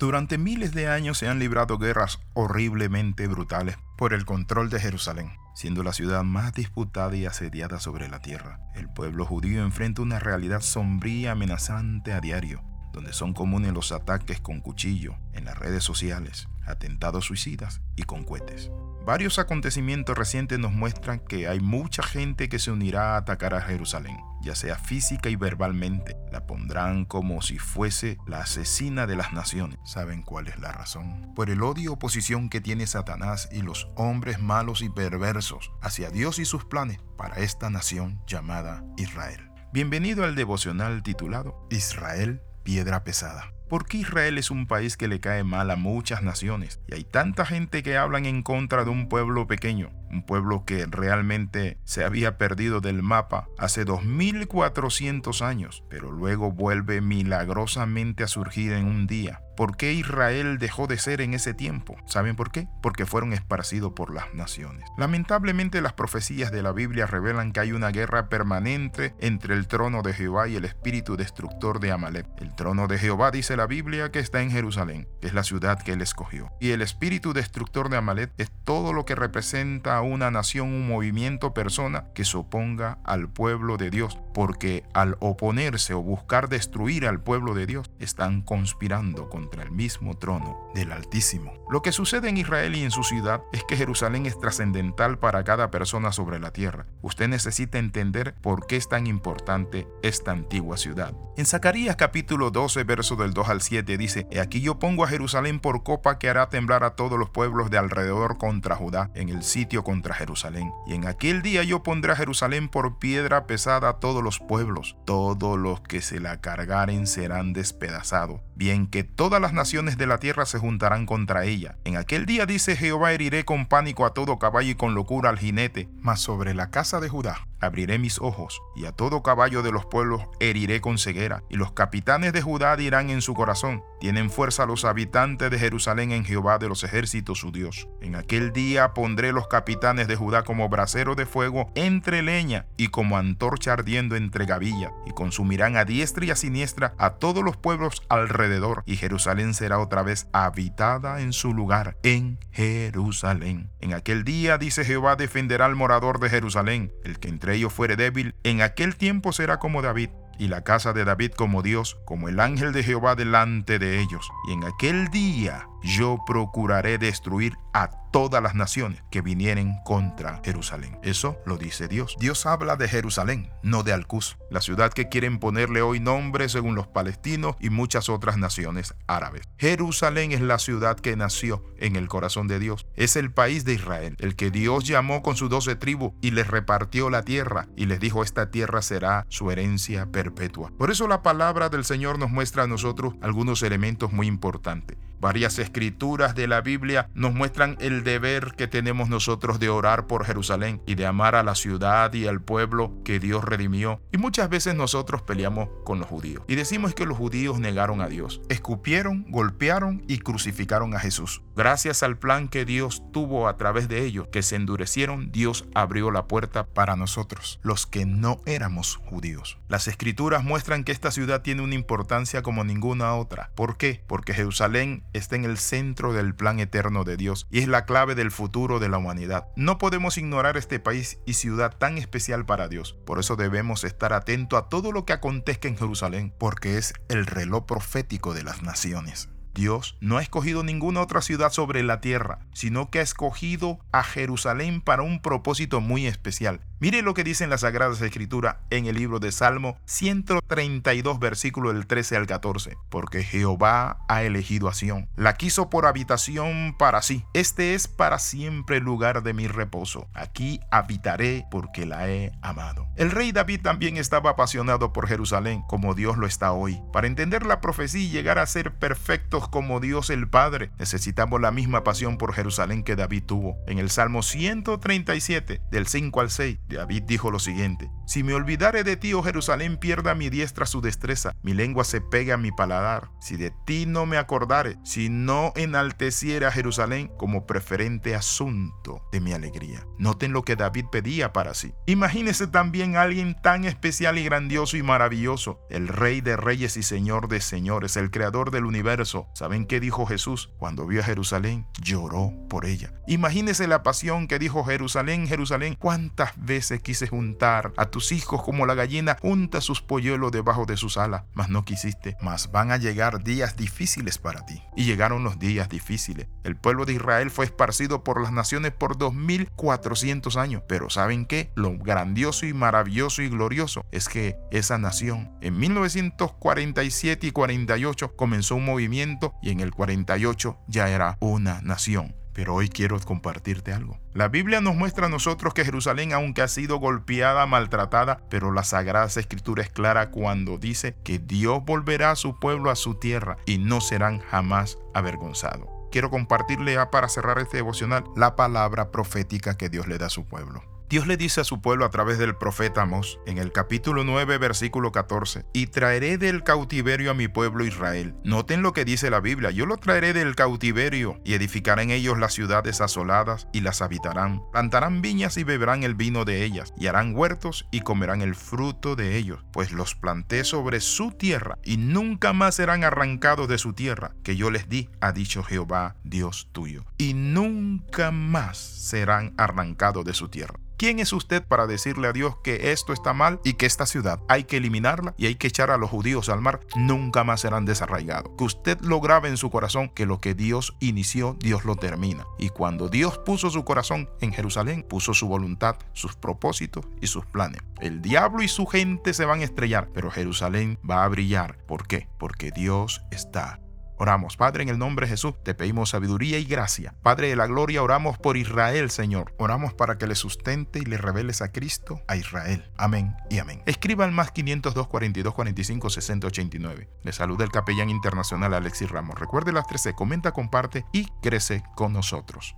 Durante miles de años se han librado guerras horriblemente brutales por el control de Jerusalén, siendo la ciudad más disputada y asediada sobre la tierra. El pueblo judío enfrenta una realidad sombría y amenazante a diario, donde son comunes los ataques con cuchillo en las redes sociales, atentados suicidas y con cohetes. Varios acontecimientos recientes nos muestran que hay mucha gente que se unirá a atacar a Jerusalén, ya sea física y verbalmente. La pondrán como si fuese la asesina de las naciones. ¿Saben cuál es la razón? Por el odio y oposición que tiene Satanás y los hombres malos y perversos hacia Dios y sus planes para esta nación llamada Israel. Bienvenido al devocional titulado Israel, piedra pesada. ¿Por qué Israel es un país que le cae mal a muchas naciones? Y hay tanta gente que hablan en contra de un pueblo pequeño, un pueblo que realmente se había perdido del mapa hace 2400 años, pero luego vuelve milagrosamente a surgir en un día. ¿Por qué Israel dejó de ser en ese tiempo? ¿Saben por qué? Porque fueron esparcidos por las naciones. Lamentablemente las profecías de la Biblia revelan que hay una guerra permanente entre el trono de Jehová y el espíritu destructor de Amalek. El trono de Jehová dice la Biblia que está en Jerusalén, que es la ciudad que él escogió. Y el espíritu destructor de Amalek es todo lo que representa una nación, un movimiento, persona que se oponga al pueblo de Dios, porque al oponerse o buscar destruir al pueblo de Dios, están conspirando contra el mismo trono del Altísimo. Lo que sucede en Israel y en su ciudad es que Jerusalén es trascendental para cada persona sobre la tierra. Usted necesita entender por qué es tan importante esta antigua ciudad. En Zacarías capítulo 12, verso del 2 al 7 dice, He aquí yo pongo a Jerusalén por copa que hará temblar a todos los pueblos de alrededor contra Judá, en el sitio contra Jerusalén. Y en aquel día yo pondré a Jerusalén por piedra pesada a todos los pueblos. Todos los que se la cargaren serán despedazados. Bien que todas las naciones de la tierra se juntarán contra ella. En aquel día dice Jehová heriré con pánico a todo caballo y con locura al jinete, mas sobre la casa de Judá abriré mis ojos, y a todo caballo de los pueblos heriré con ceguera, y los capitanes de Judá dirán en su corazón, tienen fuerza los habitantes de Jerusalén en Jehová de los ejércitos su Dios. En aquel día pondré los capitanes de Judá como brasero de fuego entre leña y como antorcha ardiendo entre gavilla, y consumirán a diestra y a siniestra a todos los pueblos alrededor, y Jerusalén será otra vez habitada en su lugar, en Jerusalén. En aquel día, dice Jehová, defenderá al morador de Jerusalén, el que entre ellos fuere débil, en aquel tiempo será como David, y la casa de David como Dios, como el ángel de Jehová delante de ellos. Y en aquel día yo procuraré destruir a todas las naciones que vinieren contra Jerusalén. Eso lo dice Dios. Dios habla de Jerusalén, no de Alcus, la ciudad que quieren ponerle hoy nombre según los palestinos y muchas otras naciones árabes. Jerusalén es la ciudad que nació en el corazón de Dios. Es el país de Israel, el que Dios llamó con sus doce tribus y les repartió la tierra y les dijo esta tierra será su herencia perpetua. Por eso la palabra del Señor nos muestra a nosotros algunos elementos muy importantes. Varias escrituras de la Biblia nos muestran el deber que tenemos nosotros de orar por Jerusalén y de amar a la ciudad y al pueblo que Dios redimió. Y muchas veces nosotros peleamos con los judíos y decimos que los judíos negaron a Dios, escupieron, golpearon y crucificaron a Jesús. Gracias al plan que Dios tuvo a través de ellos, que se endurecieron, Dios abrió la puerta para nosotros, los que no éramos judíos. Las escrituras muestran que esta ciudad tiene una importancia como ninguna otra. ¿Por qué? Porque Jerusalén está en el centro del plan eterno de Dios y es la clave del futuro de la humanidad. No podemos ignorar este país y ciudad tan especial para Dios. Por eso debemos estar atentos a todo lo que acontezca en Jerusalén, porque es el reloj profético de las naciones. Dios no ha escogido ninguna otra ciudad sobre la tierra, sino que ha escogido a Jerusalén para un propósito muy especial. Mire lo que dice en la Sagrada Escritura en el libro de Salmo 132, versículo del 13 al 14. Porque Jehová ha elegido a Sión, la quiso por habitación para sí. Este es para siempre el lugar de mi reposo. Aquí habitaré porque la he amado. El rey David también estaba apasionado por Jerusalén, como Dios lo está hoy. Para entender la profecía y llegar a ser perfectos como Dios el Padre, necesitamos la misma pasión por Jerusalén que David tuvo. En el Salmo 137, del 5 al 6, David dijo lo siguiente, Si me olvidare de ti, oh Jerusalén, pierda mi diestra su destreza, mi lengua se pegue a mi paladar. Si de ti no me acordare, si no enalteciera a Jerusalén como preferente asunto de mi alegría. Noten lo que David pedía para sí. Imagínese también a alguien tan especial y grandioso y maravilloso, el Rey de Reyes y Señor de Señores, el Creador del universo. ¿Saben qué dijo Jesús cuando vio a Jerusalén? Lloró por ella. Imagínese la pasión que dijo Jerusalén, Jerusalén, cuántas veces quise juntar a tus hijos como la gallina junta sus polluelos debajo de sus alas, mas no quisiste. Mas van a llegar días difíciles para ti. Y llegaron los días difíciles. El pueblo de Israel fue esparcido por las naciones por 2400 años. Pero ¿saben qué? Lo grandioso y maravilloso y glorioso es que esa nación en 1947 y 48 comenzó un movimiento y en el 48 ya era una nación. Pero hoy quiero compartirte algo. La Biblia nos muestra a nosotros que Jerusalén, aunque ha sido golpeada, maltratada, pero la Sagrada Escritura es clara cuando dice que Dios volverá a su pueblo a su tierra y no serán jamás avergonzados. Quiero compartirle ya para cerrar este devocional la palabra profética que Dios le da a su pueblo. Dios le dice a su pueblo a través del profeta Amós en el capítulo 9 versículo 14, y traeré del cautiverio a mi pueblo Israel. Noten lo que dice la Biblia, yo lo traeré del cautiverio y edificaré en ellos las ciudades asoladas y las habitarán. Plantarán viñas y beberán el vino de ellas, y harán huertos y comerán el fruto de ellos, pues los planté sobre su tierra y nunca más serán arrancados de su tierra, que yo les di, ha dicho Jehová, Dios tuyo, y nunca más serán arrancados de su tierra. ¿Quién es usted para decirle a Dios que esto está mal y que esta ciudad hay que eliminarla y hay que echar a los judíos al mar? Nunca más serán desarraigados. Que usted lo grabe en su corazón que lo que Dios inició, Dios lo termina. Y cuando Dios puso su corazón en Jerusalén, puso su voluntad, sus propósitos y sus planes. El diablo y su gente se van a estrellar, pero Jerusalén va a brillar. ¿Por qué? Porque Dios está Oramos, Padre, en el nombre de Jesús, te pedimos sabiduría y gracia. Padre de la gloria, oramos por Israel, Señor. Oramos para que le sustente y le reveles a Cristo, a Israel. Amén y amén. Escriba al más 502 42 45 60 89. Le saluda el capellán internacional Alexis Ramos. Recuerde las 13, comenta, comparte y crece con nosotros.